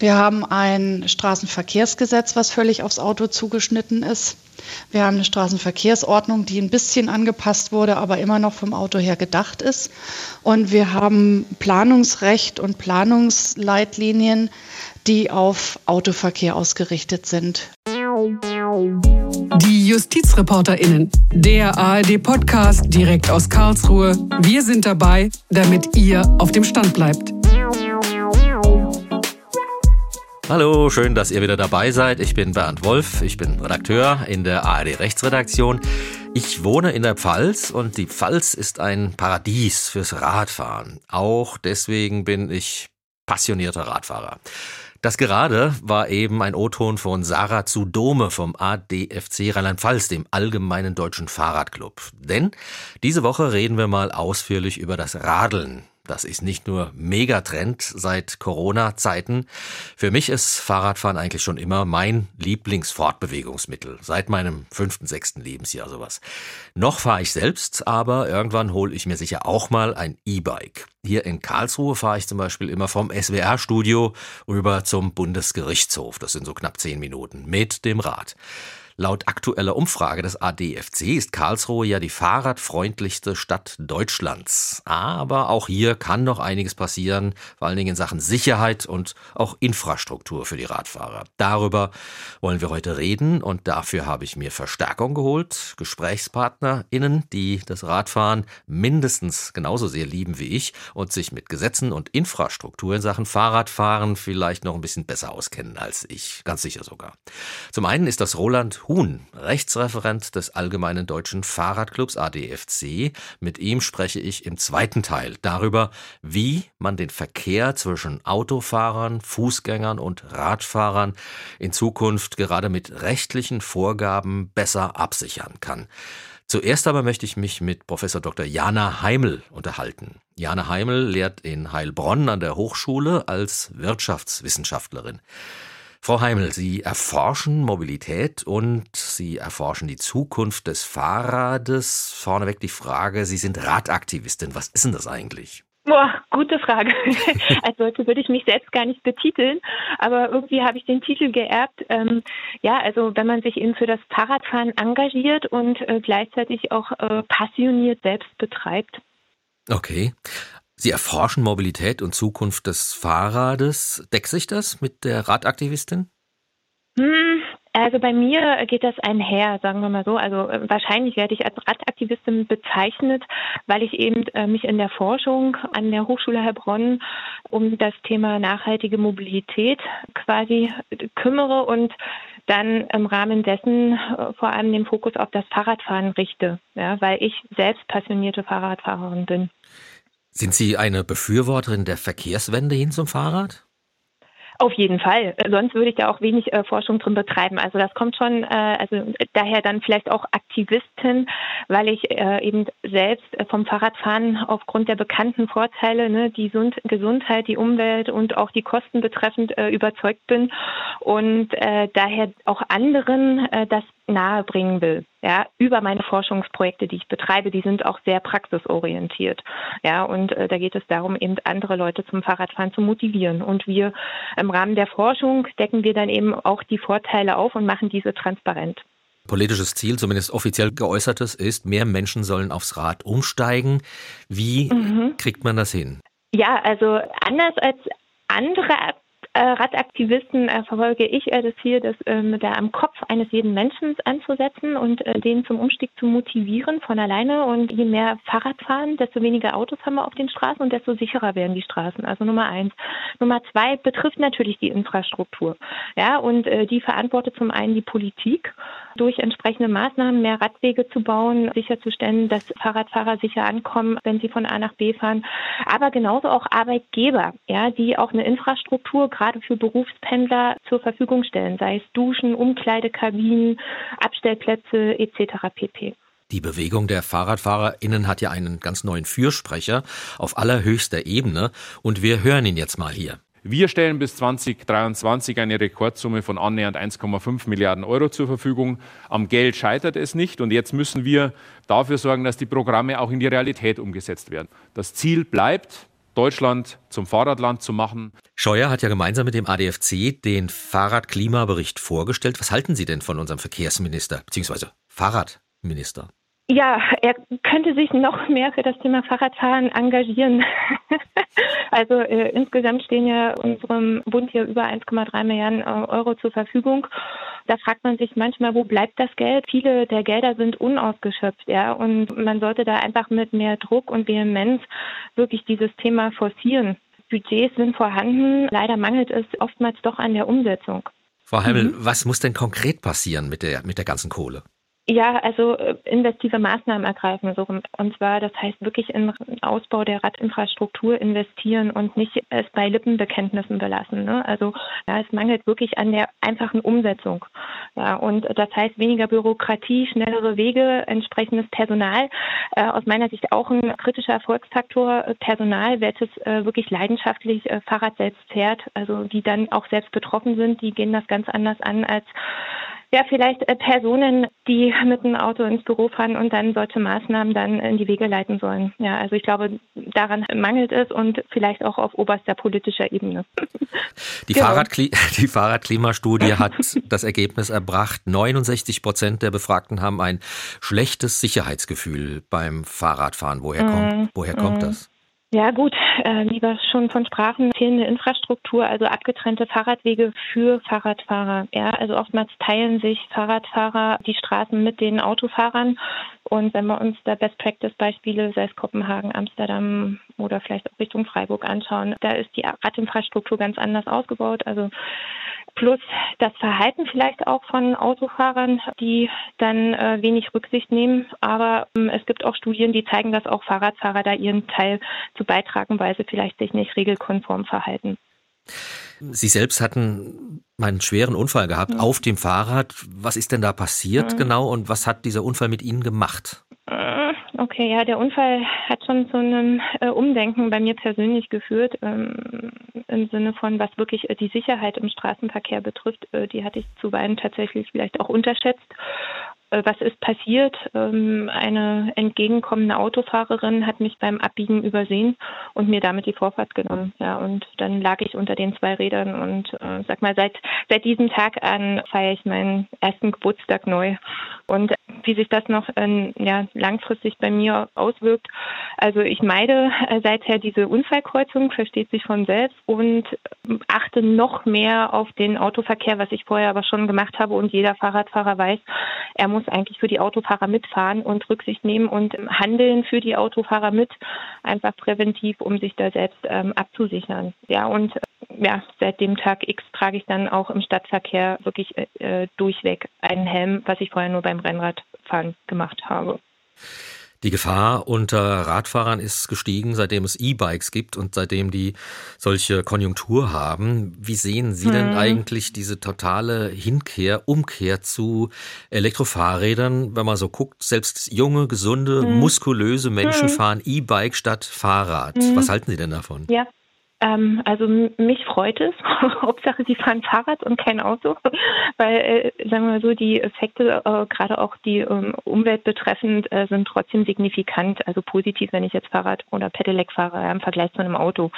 Wir haben ein Straßenverkehrsgesetz, was völlig aufs Auto zugeschnitten ist. Wir haben eine Straßenverkehrsordnung, die ein bisschen angepasst wurde, aber immer noch vom Auto her gedacht ist. Und wir haben Planungsrecht und Planungsleitlinien, die auf Autoverkehr ausgerichtet sind. Die JustizreporterInnen, der ARD-Podcast direkt aus Karlsruhe. Wir sind dabei, damit ihr auf dem Stand bleibt. Hallo, schön, dass ihr wieder dabei seid. Ich bin Bernd Wolf, ich bin Redakteur in der ARD Rechtsredaktion. Ich wohne in der Pfalz und die Pfalz ist ein Paradies fürs Radfahren. Auch deswegen bin ich passionierter Radfahrer. Das gerade war eben ein O-Ton von Sarah Zudome vom ADFC Rheinland-Pfalz, dem Allgemeinen Deutschen Fahrradclub. Denn diese Woche reden wir mal ausführlich über das Radeln. Das ist nicht nur Megatrend seit Corona-Zeiten. Für mich ist Fahrradfahren eigentlich schon immer mein Lieblingsfortbewegungsmittel. Seit meinem fünften, sechsten Lebensjahr sowas. Noch fahre ich selbst, aber irgendwann hole ich mir sicher auch mal ein E-Bike. Hier in Karlsruhe fahre ich zum Beispiel immer vom SWR-Studio rüber zum Bundesgerichtshof. Das sind so knapp zehn Minuten mit dem Rad. Laut aktueller Umfrage des ADFC ist Karlsruhe ja die fahrradfreundlichste Stadt Deutschlands. Aber auch hier kann noch einiges passieren, vor allen Dingen in Sachen Sicherheit und auch Infrastruktur für die Radfahrer. Darüber wollen wir heute reden und dafür habe ich mir Verstärkung geholt, GesprächspartnerInnen, die das Radfahren mindestens genauso sehr lieben wie ich und sich mit Gesetzen und Infrastruktur in Sachen Fahrradfahren vielleicht noch ein bisschen besser auskennen als ich, ganz sicher sogar. Zum einen ist das Roland Huhn, Rechtsreferent des Allgemeinen Deutschen Fahrradclubs ADFC. Mit ihm spreche ich im zweiten Teil darüber, wie man den Verkehr zwischen Autofahrern, Fußgängern und Radfahrern in Zukunft gerade mit rechtlichen Vorgaben besser absichern kann. Zuerst aber möchte ich mich mit Professor Dr. Jana Heimel unterhalten. Jana Heimel lehrt in Heilbronn an der Hochschule als Wirtschaftswissenschaftlerin. Frau Heimel, Sie erforschen Mobilität und Sie erforschen die Zukunft des Fahrrades. Vorneweg die Frage, Sie sind Radaktivistin. Was ist denn das eigentlich? Boah, gute Frage. Als solche würde ich mich selbst gar nicht betiteln, aber irgendwie habe ich den Titel geerbt. Ähm, ja, also wenn man sich eben für das Fahrradfahren engagiert und äh, gleichzeitig auch äh, passioniert selbst betreibt. Okay. Sie erforschen Mobilität und Zukunft des Fahrrades. Deckt sich das mit der Radaktivistin? Hm, also bei mir geht das einher, sagen wir mal so. Also äh, wahrscheinlich werde ich als Radaktivistin bezeichnet, weil ich eben äh, mich in der Forschung an der Hochschule Heilbronn um das Thema nachhaltige Mobilität quasi kümmere und dann im Rahmen dessen äh, vor allem den Fokus auf das Fahrradfahren richte, ja, weil ich selbst passionierte Fahrradfahrerin bin. Sind Sie eine Befürworterin der Verkehrswende hin zum Fahrrad? Auf jeden Fall. Sonst würde ich da auch wenig äh, Forschung drin betreiben. Also das kommt schon, äh, also daher dann vielleicht auch Aktivistin, weil ich äh, eben selbst äh, vom Fahrradfahren aufgrund der bekannten Vorteile, ne, die Sund Gesundheit, die Umwelt und auch die Kosten betreffend äh, überzeugt bin und äh, daher auch anderen das nahebringen will. Ja, über meine Forschungsprojekte, die ich betreibe, die sind auch sehr praxisorientiert. Ja, und äh, da geht es darum, eben andere Leute zum Fahrradfahren zu motivieren. Und wir im Rahmen der Forschung decken wir dann eben auch die Vorteile auf und machen diese transparent. Politisches Ziel, zumindest offiziell geäußertes, ist, mehr Menschen sollen aufs Rad umsteigen. Wie mhm. kriegt man das hin? Ja, also anders als andere Radaktivisten äh, verfolge ich äh, das Ziel, das ähm, da am Kopf eines jeden Menschen anzusetzen und äh, den zum Umstieg zu motivieren von alleine. Und je mehr Fahrrad fahren, desto weniger Autos haben wir auf den Straßen und desto sicherer werden die Straßen. Also Nummer eins. Nummer zwei betrifft natürlich die Infrastruktur. Ja, und äh, die verantwortet zum einen die Politik durch entsprechende Maßnahmen mehr Radwege zu bauen, sicherzustellen, dass Fahrradfahrer sicher ankommen, wenn sie von A nach B fahren, aber genauso auch Arbeitgeber, ja, die auch eine Infrastruktur gerade für Berufspendler zur Verfügung stellen, sei es Duschen, Umkleidekabinen, Abstellplätze etc. pp. Die Bewegung der FahrradfahrerInnen hat ja einen ganz neuen Fürsprecher auf allerhöchster Ebene und wir hören ihn jetzt mal hier. Wir stellen bis 2023 eine Rekordsumme von annähernd 1,5 Milliarden Euro zur Verfügung. Am Geld scheitert es nicht und jetzt müssen wir dafür sorgen, dass die Programme auch in die Realität umgesetzt werden. Das Ziel bleibt, Deutschland zum Fahrradland zu machen. Scheuer hat ja gemeinsam mit dem ADFC den Fahrradklimabericht vorgestellt. Was halten Sie denn von unserem Verkehrsminister bzw. Fahrradminister? Ja, er könnte sich noch mehr für das Thema Fahrradfahren engagieren. also äh, insgesamt stehen ja unserem Bund hier über 1,3 Milliarden äh, Euro zur Verfügung. Da fragt man sich manchmal, wo bleibt das Geld? Viele der Gelder sind unausgeschöpft, ja, und man sollte da einfach mit mehr Druck und Vehemenz wirklich dieses Thema forcieren. Budgets sind vorhanden, leider mangelt es oftmals doch an der Umsetzung. Frau Heimel, mhm. was muss denn konkret passieren mit der, mit der ganzen Kohle? Ja, also äh, investive Maßnahmen ergreifen. So. Und zwar, das heißt wirklich in Ausbau der Radinfrastruktur investieren und nicht es bei Lippenbekenntnissen belassen. Ne? Also ja, es mangelt wirklich an der einfachen Umsetzung. Ja, und das heißt weniger Bürokratie, schnellere Wege, entsprechendes Personal. Äh, aus meiner Sicht auch ein kritischer Erfolgsfaktor Personal, welches äh, wirklich leidenschaftlich äh, Fahrrad selbst fährt, also die dann auch selbst betroffen sind, die gehen das ganz anders an als ja, vielleicht äh, Personen, die mit dem Auto ins Büro fahren und dann solche Maßnahmen dann in die Wege leiten sollen. Ja, also ich glaube, daran mangelt es und vielleicht auch auf oberster politischer Ebene. Die, genau. Fahrradkli die Fahrradklimastudie hat das Ergebnis erbracht, 69 Prozent der Befragten haben ein schlechtes Sicherheitsgefühl beim Fahrradfahren. Woher kommt, mm, woher kommt mm. das? Ja gut, äh, wie wir schon von sprachen, fehlende Infrastruktur, also abgetrennte Fahrradwege für Fahrradfahrer. Ja, also oftmals teilen sich Fahrradfahrer die Straßen mit den Autofahrern. Und wenn wir uns da Best Practice Beispiele, sei es Kopenhagen, Amsterdam oder vielleicht auch Richtung Freiburg anschauen, da ist die Radinfrastruktur ganz anders ausgebaut. Also plus das Verhalten vielleicht auch von Autofahrern, die dann äh, wenig Rücksicht nehmen. Aber ähm, es gibt auch Studien, die zeigen, dass auch Fahrradfahrer da ihren Teil zu beitragen, weil sie vielleicht sich nicht regelkonform verhalten. Sie selbst hatten einen schweren Unfall gehabt mhm. auf dem Fahrrad. Was ist denn da passiert mhm. genau und was hat dieser Unfall mit Ihnen gemacht? Äh, okay, ja, der Unfall hat schon zu einem äh, Umdenken bei mir persönlich geführt, ähm, im Sinne von, was wirklich äh, die Sicherheit im Straßenverkehr betrifft. Äh, die hatte ich zuweilen tatsächlich vielleicht auch unterschätzt. Äh, was ist passiert? Ähm, eine entgegenkommende Autofahrerin hat mich beim Abbiegen übersehen und mir damit die Vorfahrt genommen. Ja, und dann lag ich unter den zwei Rädern und äh, sag mal, seit, seit diesem Tag an feiere ich meinen ersten Geburtstag neu. Und wie sich das noch äh, ja, langfristig bei mir auswirkt, also ich meide äh, seither diese Unfallkreuzung, versteht sich von selbst und achte noch mehr auf den Autoverkehr, was ich vorher aber schon gemacht habe und jeder Fahrradfahrer weiß, er muss eigentlich für die Autofahrer mitfahren und Rücksicht nehmen und handeln für die Autofahrer mit, einfach präventiv, um sich da selbst ähm, abzusichern. Ja, und äh, ja, seit dem Tag X trage ich dann auch im Stadtverkehr wirklich äh, durchweg einen Helm, was ich vorher nur beim Rennradfahren gemacht habe. Die Gefahr unter Radfahrern ist gestiegen, seitdem es E-Bikes gibt und seitdem die solche Konjunktur haben. Wie sehen Sie hm. denn eigentlich diese totale Hinkehr, Umkehr zu Elektrofahrrädern, wenn man so guckt? Selbst junge, gesunde, hm. muskulöse Menschen hm. fahren E-Bike statt Fahrrad. Hm. Was halten Sie denn davon? Ja, ähm, also mich freut es. Hauptsache, sie fahren Fahrrad und kein Auto, weil, äh, sagen wir mal so, die Effekte, äh, gerade auch die ähm, Umwelt betreffend, äh, sind trotzdem signifikant. Also positiv, wenn ich jetzt Fahrrad oder Pedelec fahre im Vergleich zu einem Auto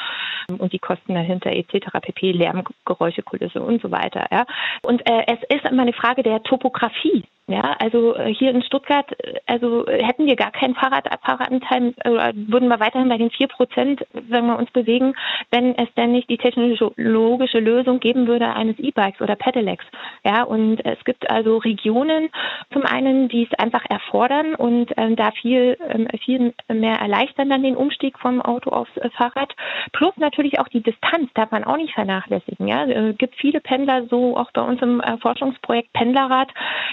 und die Kosten dahinter etc. pp. Lärm, Geräuschekulisse und so weiter. Ja. Und äh, es ist immer eine Frage der Topografie. Ja, also äh, hier in Stuttgart, äh, also hätten wir gar keinen Fahrradfahreranteil oder würden wir weiterhin bei den vier Prozent, wenn wir uns bewegen, wenn es denn nicht die technologische Lösung geben würde eines E-Bikes oder Pedelecs. Ja, und es gibt also Regionen zum einen, die es einfach erfordern und äh, da viel, äh, viel mehr erleichtern dann den Umstieg vom Auto aufs äh, Fahrrad. Plus natürlich auch die Distanz darf man auch nicht vernachlässigen. Ja, es gibt viele Pendler, so auch bei uns im Forschungsprojekt Pendlerrad,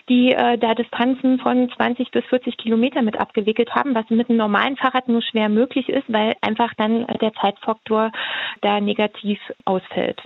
die äh, da Distanzen von 20 bis 40 Kilometer mit abgewickelt haben, was mit einem normalen Fahrrad nur schwer möglich ist, weil einfach dann der Zeitfaktor da negativ ausfällt.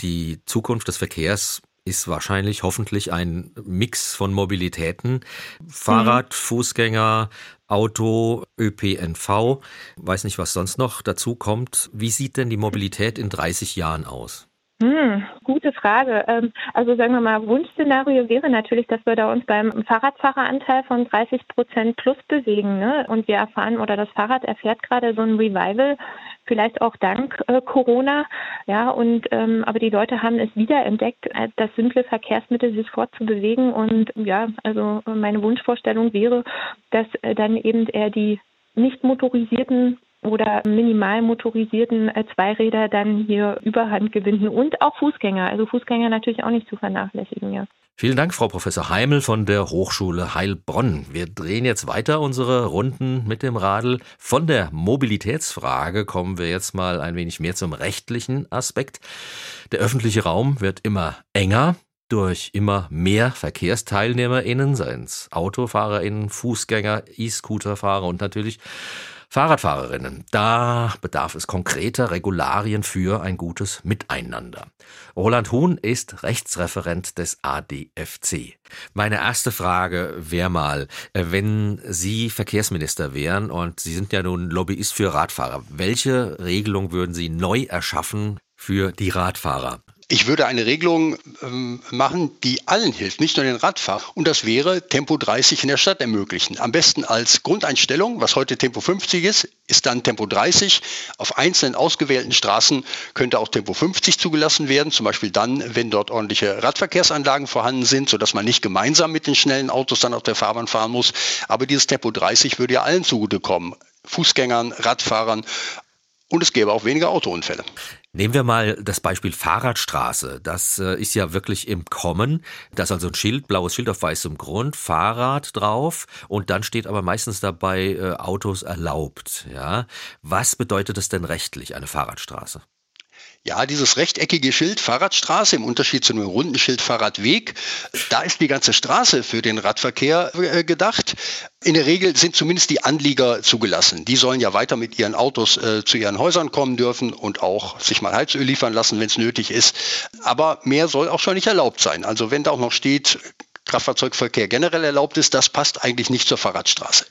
Die Zukunft des Verkehrs ist wahrscheinlich hoffentlich ein Mix von Mobilitäten. Fahrrad, mhm. Fußgänger, Auto, ÖPNV, weiß nicht, was sonst noch dazu kommt. Wie sieht denn die Mobilität in 30 Jahren aus? Hm, gute Frage. Ähm, also sagen wir mal, Wunschszenario wäre natürlich, dass wir da uns beim Fahrradfahreranteil von 30 Prozent plus bewegen. Ne? Und wir erfahren oder das Fahrrad erfährt gerade so ein Revival, vielleicht auch dank äh, Corona. Ja, und ähm, aber die Leute haben es wieder entdeckt, äh, das simple Verkehrsmittel sich fortzubewegen. Und ja, also meine Wunschvorstellung wäre, dass äh, dann eben eher die nicht motorisierten oder minimal motorisierten äh, Zweiräder dann hier Überhand gewinnen und auch Fußgänger. Also Fußgänger natürlich auch nicht zu vernachlässigen, ja. Vielen Dank, Frau Professor Heimel von der Hochschule Heilbronn. Wir drehen jetzt weiter unsere Runden mit dem Radl. Von der Mobilitätsfrage kommen wir jetzt mal ein wenig mehr zum rechtlichen Aspekt. Der öffentliche Raum wird immer enger durch immer mehr VerkehrsteilnehmerInnen, seien es AutofahrerInnen, Fußgänger, E-Scooterfahrer und natürlich Fahrradfahrerinnen, da bedarf es konkreter Regularien für ein gutes Miteinander. Roland Huhn ist Rechtsreferent des ADFC. Meine erste Frage wäre mal, äh, wenn Sie Verkehrsminister wären und Sie sind ja nun Lobbyist für Radfahrer, welche Regelung würden Sie neu erschaffen für die Radfahrer? Ich würde eine Regelung ähm, machen, die allen hilft, nicht nur den Radfahrern. Und das wäre Tempo 30 in der Stadt ermöglichen. Am besten als Grundeinstellung, was heute Tempo 50 ist, ist dann Tempo 30. Auf einzelnen ausgewählten Straßen könnte auch Tempo 50 zugelassen werden, zum Beispiel dann, wenn dort ordentliche Radverkehrsanlagen vorhanden sind, sodass man nicht gemeinsam mit den schnellen Autos dann auf der Fahrbahn fahren muss. Aber dieses Tempo 30 würde ja allen zugutekommen. Fußgängern, Radfahrern, und es gäbe auch weniger Autounfälle. Nehmen wir mal das Beispiel Fahrradstraße. Das äh, ist ja wirklich im Kommen. Da ist also ein Schild, blaues Schild auf weißem Grund, Fahrrad drauf und dann steht aber meistens dabei äh, Autos erlaubt. Ja, was bedeutet das denn rechtlich eine Fahrradstraße? Ja, dieses rechteckige Schild Fahrradstraße im Unterschied zu einem runden Schild Fahrradweg, da ist die ganze Straße für den Radverkehr äh, gedacht. In der Regel sind zumindest die Anlieger zugelassen. Die sollen ja weiter mit ihren Autos äh, zu ihren Häusern kommen dürfen und auch sich mal Heizöl liefern lassen, wenn es nötig ist. Aber mehr soll auch schon nicht erlaubt sein. Also wenn da auch noch steht, Kraftfahrzeugverkehr generell erlaubt ist, das passt eigentlich nicht zur Fahrradstraße.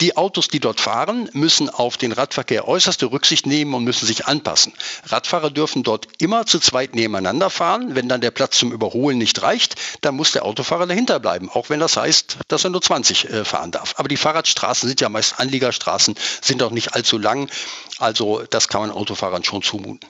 Die Autos, die dort fahren, müssen auf den Radverkehr äußerste Rücksicht nehmen und müssen sich anpassen. Radfahrer dürfen dort immer zu zweit nebeneinander fahren. Wenn dann der Platz zum Überholen nicht reicht, dann muss der Autofahrer dahinter bleiben, auch wenn das heißt, dass er nur 20 äh, fahren darf. Aber die Fahrradstraßen sind ja meist Anliegerstraßen, sind auch nicht allzu lang. Also das kann man Autofahrern schon zumuten.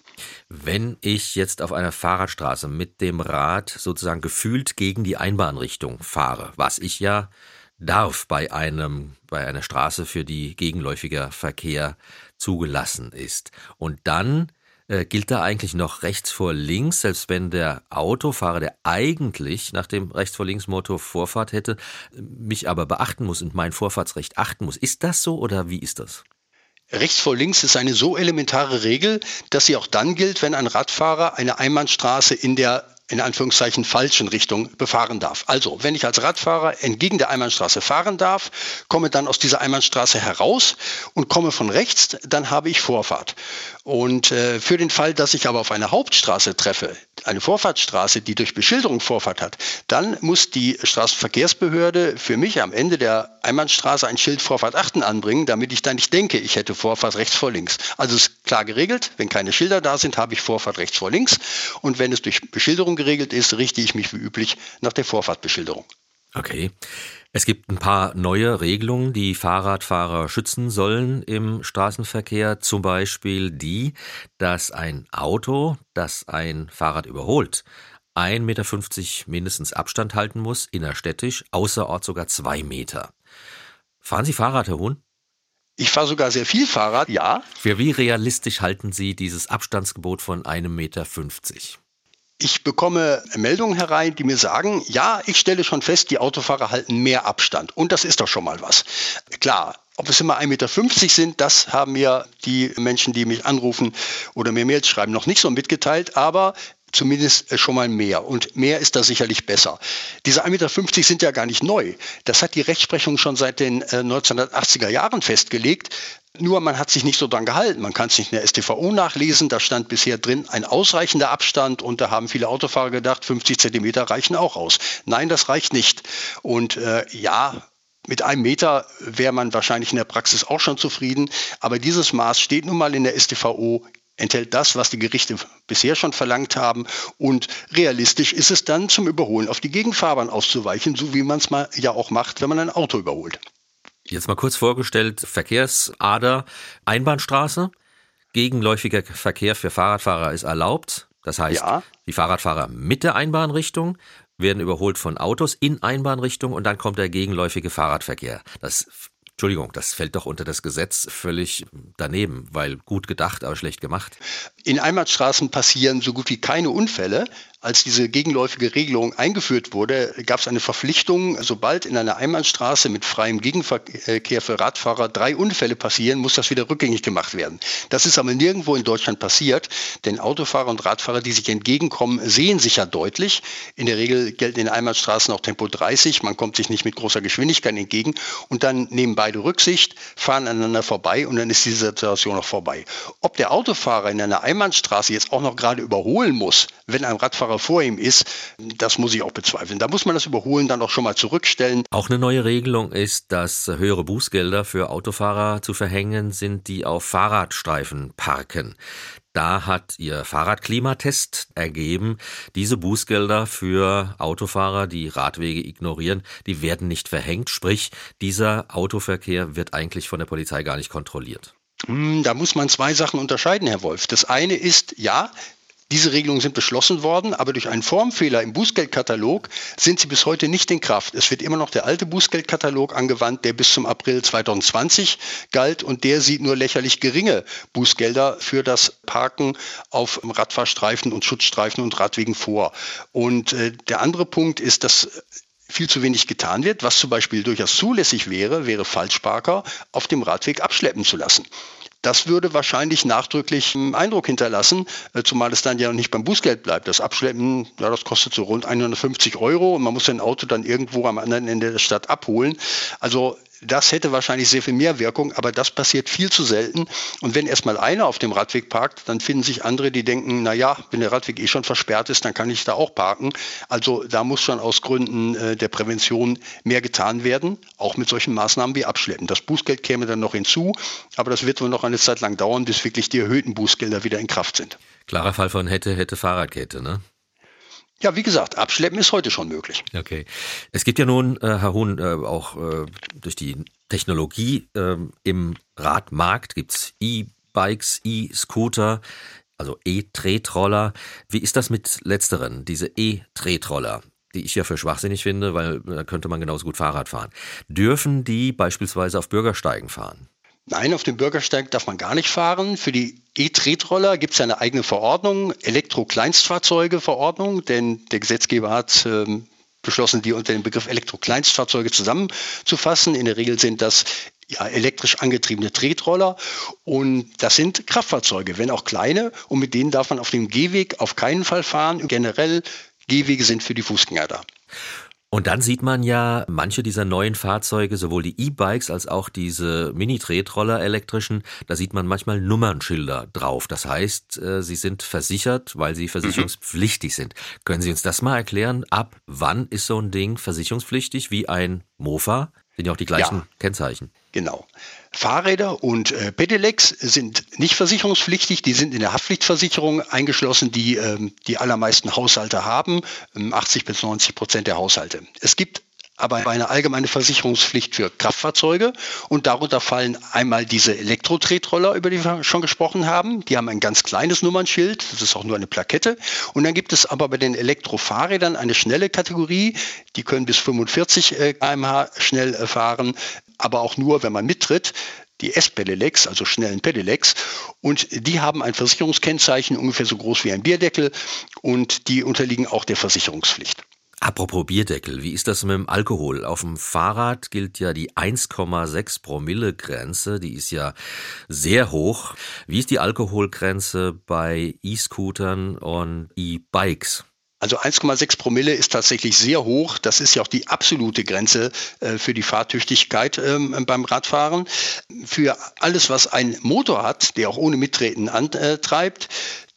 Wenn ich jetzt auf einer Fahrradstraße mit dem Rad sozusagen gefühlt gegen die Einbahnrichtung fahre, was ich ja darf bei einem, bei einer Straße, für die gegenläufiger Verkehr zugelassen ist. Und dann äh, gilt da eigentlich noch rechts vor links, selbst wenn der Autofahrer, der eigentlich nach dem rechts vor links Motto Vorfahrt hätte, mich aber beachten muss und mein Vorfahrtsrecht achten muss. Ist das so oder wie ist das? Rechts vor links ist eine so elementare Regel, dass sie auch dann gilt, wenn ein Radfahrer eine Einbahnstraße in der in Anführungszeichen falschen Richtung befahren darf. Also, wenn ich als Radfahrer entgegen der Einbahnstraße fahren darf, komme dann aus dieser Einbahnstraße heraus und komme von rechts, dann habe ich Vorfahrt. Und äh, für den Fall, dass ich aber auf eine Hauptstraße treffe, eine Vorfahrtsstraße, die durch Beschilderung Vorfahrt hat, dann muss die Straßenverkehrsbehörde für mich am Ende der Einbahnstraße ein Schild Vorfahrt achten anbringen, damit ich dann nicht denke, ich hätte Vorfahrt rechts vor links. Also ist klar geregelt, wenn keine Schilder da sind, habe ich Vorfahrt rechts vor links. Und wenn es durch Beschilderung geregelt ist, richte ich mich wie üblich nach der Vorfahrtbeschilderung. Okay. Es gibt ein paar neue Regelungen, die Fahrradfahrer schützen sollen im Straßenverkehr. Zum Beispiel die, dass ein Auto, das ein Fahrrad überholt, 1,50 Meter mindestens Abstand halten muss, innerstädtisch, außerorts sogar zwei Meter. Fahren Sie Fahrrad, Herr Huhn? Ich fahre sogar sehr viel Fahrrad, ja. Für wie realistisch halten Sie dieses Abstandsgebot von 1,50 Meter? Ich bekomme Meldungen herein, die mir sagen, ja, ich stelle schon fest, die Autofahrer halten mehr Abstand. Und das ist doch schon mal was. Klar, ob es immer 1,50 Meter sind, das haben mir die Menschen, die mich anrufen oder mir Mails schreiben, noch nicht so mitgeteilt. Aber zumindest schon mal mehr. Und mehr ist da sicherlich besser. Diese 1,50 Meter sind ja gar nicht neu. Das hat die Rechtsprechung schon seit den 1980er äh, Jahren festgelegt. Nur man hat sich nicht so dran gehalten. Man kann es nicht in der STVO nachlesen. Da stand bisher drin ein ausreichender Abstand und da haben viele Autofahrer gedacht, 50 Zentimeter reichen auch aus. Nein, das reicht nicht. Und äh, ja, mit einem Meter wäre man wahrscheinlich in der Praxis auch schon zufrieden. Aber dieses Maß steht nun mal in der STVO enthält das, was die Gerichte bisher schon verlangt haben. Und realistisch ist es dann, zum Überholen auf die Gegenfahrbahn auszuweichen, so wie man es mal ja auch macht, wenn man ein Auto überholt. Jetzt mal kurz vorgestellt, Verkehrsader, Einbahnstraße, gegenläufiger Verkehr für Fahrradfahrer ist erlaubt. Das heißt, ja. die Fahrradfahrer mit der Einbahnrichtung werden überholt von Autos in Einbahnrichtung und dann kommt der gegenläufige Fahrradverkehr. Das Entschuldigung, das fällt doch unter das Gesetz völlig daneben, weil gut gedacht, aber schlecht gemacht. In Einbahnstraßen passieren so gut wie keine Unfälle als diese gegenläufige Regelung eingeführt wurde, gab es eine Verpflichtung, sobald in einer Einbahnstraße mit freiem Gegenverkehr für Radfahrer drei Unfälle passieren, muss das wieder rückgängig gemacht werden. Das ist aber nirgendwo in Deutschland passiert, denn Autofahrer und Radfahrer, die sich entgegenkommen, sehen sich ja deutlich. In der Regel gelten in Einbahnstraßen auch Tempo 30, man kommt sich nicht mit großer Geschwindigkeit entgegen und dann nehmen beide Rücksicht, fahren aneinander vorbei und dann ist diese Situation auch vorbei. Ob der Autofahrer in einer Einbahnstraße jetzt auch noch gerade überholen muss, wenn ein Radfahrer Fahrer vor ihm ist, das muss ich auch bezweifeln. Da muss man das Überholen dann auch schon mal zurückstellen. Auch eine neue Regelung ist, dass höhere Bußgelder für Autofahrer zu verhängen sind, die auf Fahrradstreifen parken. Da hat Ihr Fahrradklimatest ergeben, diese Bußgelder für Autofahrer, die Radwege ignorieren, die werden nicht verhängt. Sprich, dieser Autoverkehr wird eigentlich von der Polizei gar nicht kontrolliert. Hm, da muss man zwei Sachen unterscheiden, Herr Wolf. Das eine ist, ja, diese Regelungen sind beschlossen worden, aber durch einen Formfehler im Bußgeldkatalog sind sie bis heute nicht in Kraft. Es wird immer noch der alte Bußgeldkatalog angewandt, der bis zum April 2020 galt und der sieht nur lächerlich geringe Bußgelder für das Parken auf Radfahrstreifen und Schutzstreifen und Radwegen vor. Und äh, der andere Punkt ist, dass viel zu wenig getan wird. Was zum Beispiel durchaus zulässig wäre, wäre Falschparker auf dem Radweg abschleppen zu lassen. Das würde wahrscheinlich nachdrücklich einen Eindruck hinterlassen, äh, zumal es dann ja nicht beim Bußgeld bleibt. Das Abschleppen, ja, das kostet so rund 150 Euro und man muss sein Auto dann irgendwo am anderen Ende der Stadt abholen. Also das hätte wahrscheinlich sehr viel mehr Wirkung, aber das passiert viel zu selten. Und wenn erstmal einer auf dem Radweg parkt, dann finden sich andere, die denken, na ja, wenn der Radweg eh schon versperrt ist, dann kann ich da auch parken. Also da muss schon aus Gründen äh, der Prävention mehr getan werden, auch mit solchen Maßnahmen wie Abschleppen. Das Bußgeld käme dann noch hinzu, aber das wird wohl noch eine Zeit lang dauern, bis wirklich die erhöhten Bußgelder wieder in Kraft sind. Klarer Fall von hätte, hätte Fahrradkette, ne? Ja, wie gesagt, abschleppen ist heute schon möglich. Okay. Es gibt ja nun, äh, Herr Huhn, äh, auch äh, durch die Technologie äh, im Radmarkt gibt's E-Bikes, E-Scooter, also E-Tretroller. Wie ist das mit letzteren, diese E-Tretroller? die ich ja für schwachsinnig finde, weil da könnte man genauso gut Fahrrad fahren. Dürfen die beispielsweise auf Bürgersteigen fahren? Nein, auf dem Bürgersteig darf man gar nicht fahren. Für die E-Tretroller gibt es eine eigene Verordnung, Elektro-Kleinstfahrzeuge-Verordnung, denn der Gesetzgeber hat ähm, beschlossen, die unter dem Begriff Elektro-Kleinstfahrzeuge zusammenzufassen. In der Regel sind das ja, elektrisch angetriebene Tretroller und das sind Kraftfahrzeuge, wenn auch kleine und mit denen darf man auf dem Gehweg auf keinen Fall fahren. Generell Gehwege sind für die Fußgänger da. Und dann sieht man ja manche dieser neuen Fahrzeuge, sowohl die E-Bikes als auch diese Mini-Tretroller elektrischen, da sieht man manchmal Nummernschilder drauf. Das heißt, äh, sie sind versichert, weil sie versicherungspflichtig sind. Können Sie uns das mal erklären? Ab wann ist so ein Ding versicherungspflichtig wie ein Mofa? Sind ja auch die gleichen ja, Kennzeichen. Genau. Fahrräder und äh, Pedelecs sind nicht versicherungspflichtig, die sind in der Haftpflichtversicherung eingeschlossen, die ähm, die allermeisten Haushalte haben, 80 ähm, bis 90 Prozent der Haushalte. Es gibt aber eine allgemeine Versicherungspflicht für Kraftfahrzeuge und darunter fallen einmal diese Elektro-Tretroller, über die wir schon gesprochen haben. Die haben ein ganz kleines Nummernschild, das ist auch nur eine Plakette. Und dann gibt es aber bei den Elektrofahrrädern eine schnelle Kategorie, die können bis 45 äh, km/h schnell äh, fahren, aber auch nur, wenn man mittritt die S-Pedelecs, also schnellen Pedelecs. Und die haben ein Versicherungskennzeichen ungefähr so groß wie ein Bierdeckel und die unterliegen auch der Versicherungspflicht. Apropos Bierdeckel, wie ist das mit dem Alkohol? Auf dem Fahrrad gilt ja die 1,6 Promille Grenze, die ist ja sehr hoch. Wie ist die Alkoholgrenze bei E-Scootern und E-Bikes? Also 1,6 Promille ist tatsächlich sehr hoch. Das ist ja auch die absolute Grenze äh, für die Fahrtüchtigkeit ähm, beim Radfahren. Für alles, was einen Motor hat, der auch ohne Mittreten antreibt,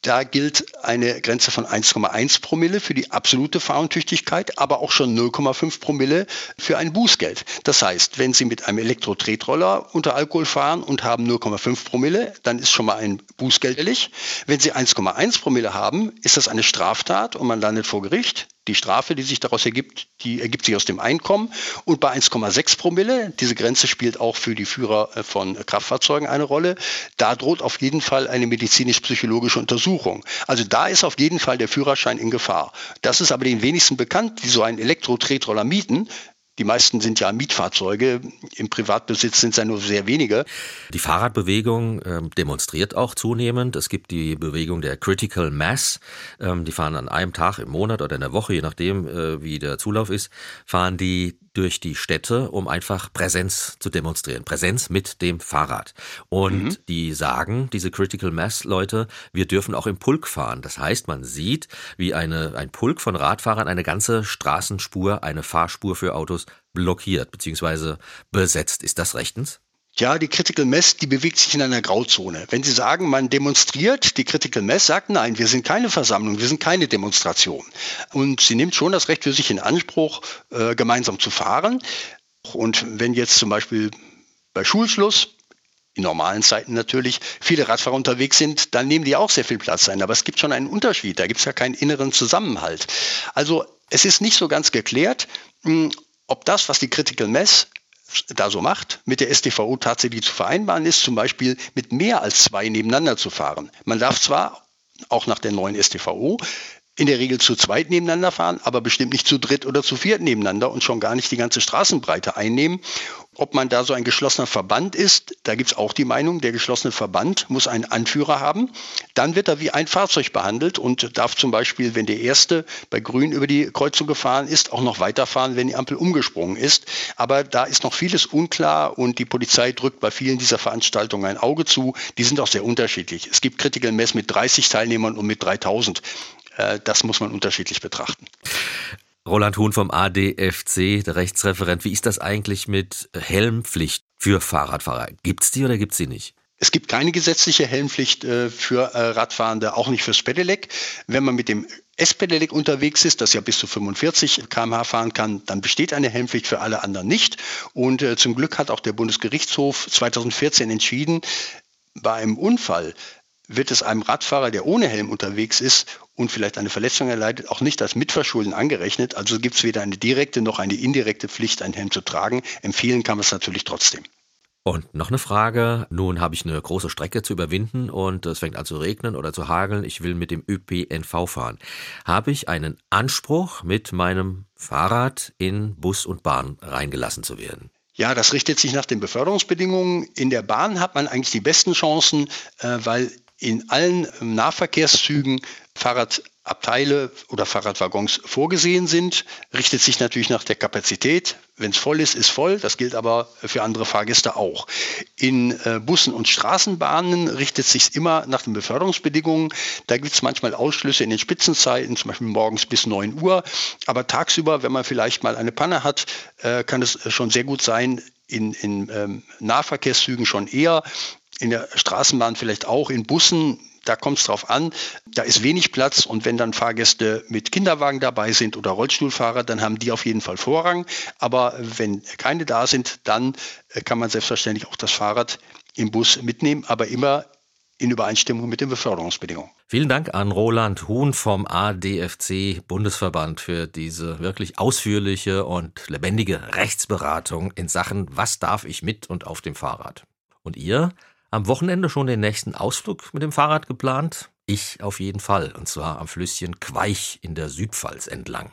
Da gilt eine Grenze von 1,1 Promille für die absolute Fahruntüchtigkeit, aber auch schon 0,5 Promille für ein Bußgeld. Das heißt, wenn Sie mit einem Elektro-Tretroller unter Alkohol fahren und haben 0,5 Promille, dann ist schon mal ein Bußgeld fällig. Wenn Sie 1,1 Promille haben, ist das eine Straftat und man landet vor Gericht. Die Strafe, die sich daraus ergibt, die ergibt sich aus dem Einkommen. Und bei 1,6 Promille, diese Grenze spielt auch für die Führer äh, von Kraftfahrzeugen eine Rolle, da droht auf jeden Fall eine medizinisch-psychologische Untersuchung. Also da ist auf jeden Fall der Führerschein in Gefahr. Das ist aber den wenigsten bekannt, die so einen Elektro-Tretroller mieten. Die meisten sind ja Mietfahrzeuge. Im Privatbesitz sind es ja nur sehr wenige. Die Fahrradbewegung äh, demonstriert auch zunehmend. Es gibt die Bewegung der Critical Mass. Ähm, die fahren an einem Tag im Monat oder in der Woche, je nachdem, äh, wie der Zulauf ist, fahren die durch die Städte, um einfach Präsenz zu demonstrieren. Präsenz mit dem Fahrrad. Und mhm. die sagen, diese Critical Mass Leute, wir dürfen auch im Pulk fahren. Das heißt, man sieht, wie eine, ein Pulk von Radfahrern eine ganze Straßenspur, eine Fahrspur für Autos blockiert bzw. besetzt. Ist das rechtens? Ja, die Critical Mass, die bewegt sich in einer Grauzone. Wenn Sie sagen, man demonstriert, die Critical Mass sagt, nein, wir sind keine Versammlung, wir sind keine Demonstration. Und sie nimmt schon das Recht für sich in Anspruch, äh, gemeinsam zu fahren. Und wenn jetzt zum Beispiel bei Schulschluss in normalen Zeiten natürlich, viele Radfahrer unterwegs sind, dann nehmen die auch sehr viel Platz ein. Aber es gibt schon einen Unterschied. Da gibt es ja keinen inneren Zusammenhalt. Also es ist nicht so ganz geklärt, hm, ob das, was die Critical Mass da so macht, mit der STVO tatsächlich zu vereinbaren ist, zum Beispiel mit mehr als zwei nebeneinander zu fahren. Man darf zwar auch nach der neuen STVO in der Regel zu zweit nebeneinander fahren, aber bestimmt nicht zu dritt oder zu viert nebeneinander und schon gar nicht die ganze Straßenbreite einnehmen. Ob man da so ein geschlossener Verband ist, da gibt es auch die Meinung, der geschlossene Verband muss einen Anführer haben. Dann wird er wie ein Fahrzeug behandelt und darf zum Beispiel, wenn der Erste bei Grün über die Kreuzung gefahren ist, auch noch weiterfahren, wenn die Ampel umgesprungen ist. Aber da ist noch vieles unklar und die Polizei drückt bei vielen dieser Veranstaltungen ein Auge zu. Die sind auch sehr unterschiedlich. Es gibt Critical Mess mit 30 Teilnehmern und mit 3000. Äh, das muss man unterschiedlich betrachten. Roland Huhn vom ADFC, der Rechtsreferent. Wie ist das eigentlich mit Helmpflicht für Fahrradfahrer? Gibt es die oder gibt es sie nicht? Es gibt keine gesetzliche Helmpflicht äh, für äh, Radfahrende, auch nicht fürs Pedelec. Wenn man mit dem S-Pedelec unterwegs ist, das ja bis zu 45 km/h fahren kann, dann besteht eine Helmpflicht für alle anderen nicht. Und äh, zum Glück hat auch der Bundesgerichtshof 2014 entschieden, bei einem Unfall wird es einem Radfahrer, der ohne Helm unterwegs ist und vielleicht eine Verletzung erleidet, auch nicht als Mitverschulden angerechnet. Also gibt es weder eine direkte noch eine indirekte Pflicht, einen Helm zu tragen. Empfehlen kann man es natürlich trotzdem. Und noch eine Frage. Nun habe ich eine große Strecke zu überwinden und es fängt an zu regnen oder zu hageln. Ich will mit dem ÖPNV fahren. Habe ich einen Anspruch, mit meinem Fahrrad in Bus und Bahn reingelassen zu werden? Ja, das richtet sich nach den Beförderungsbedingungen. In der Bahn hat man eigentlich die besten Chancen, äh, weil in allen Nahverkehrszügen Fahrradabteile oder Fahrradwaggons vorgesehen sind. Richtet sich natürlich nach der Kapazität. Wenn es voll ist, ist voll. Das gilt aber für andere Fahrgäste auch. In äh, Bussen und Straßenbahnen richtet sich immer nach den Beförderungsbedingungen. Da gibt es manchmal Ausschlüsse in den Spitzenzeiten, zum Beispiel morgens bis 9 Uhr. Aber tagsüber, wenn man vielleicht mal eine Panne hat, äh, kann es schon sehr gut sein, in, in ähm, Nahverkehrszügen schon eher in der Straßenbahn vielleicht auch, in Bussen, da kommt es drauf an. Da ist wenig Platz und wenn dann Fahrgäste mit Kinderwagen dabei sind oder Rollstuhlfahrer, dann haben die auf jeden Fall Vorrang. Aber wenn keine da sind, dann äh, kann man selbstverständlich auch das Fahrrad im Bus mitnehmen, aber immer in Übereinstimmung mit den Beförderungsbedingungen. Vielen Dank an Roland Huhn vom ADFC Bundesverband für diese wirklich ausführliche und lebendige Rechtsberatung in Sachen, was darf ich mit und auf dem Fahrrad. Und ihr am Wochenende schon den nächsten Ausflug mit dem Fahrrad geplant? Ich auf jeden Fall, und zwar am Flüsschen Queich in der Südpfalz entlang.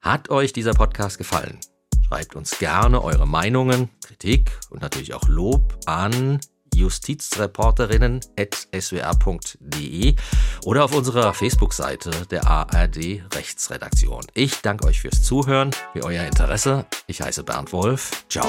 Hat euch dieser Podcast gefallen? Schreibt uns gerne eure Meinungen, Kritik und natürlich auch Lob an justizreporterinnen.swr.de oder auf unserer Facebook-Seite der ARD Rechtsredaktion. Ich danke euch fürs Zuhören, für euer Interesse. Ich heiße Bernd Wolf. Ciao.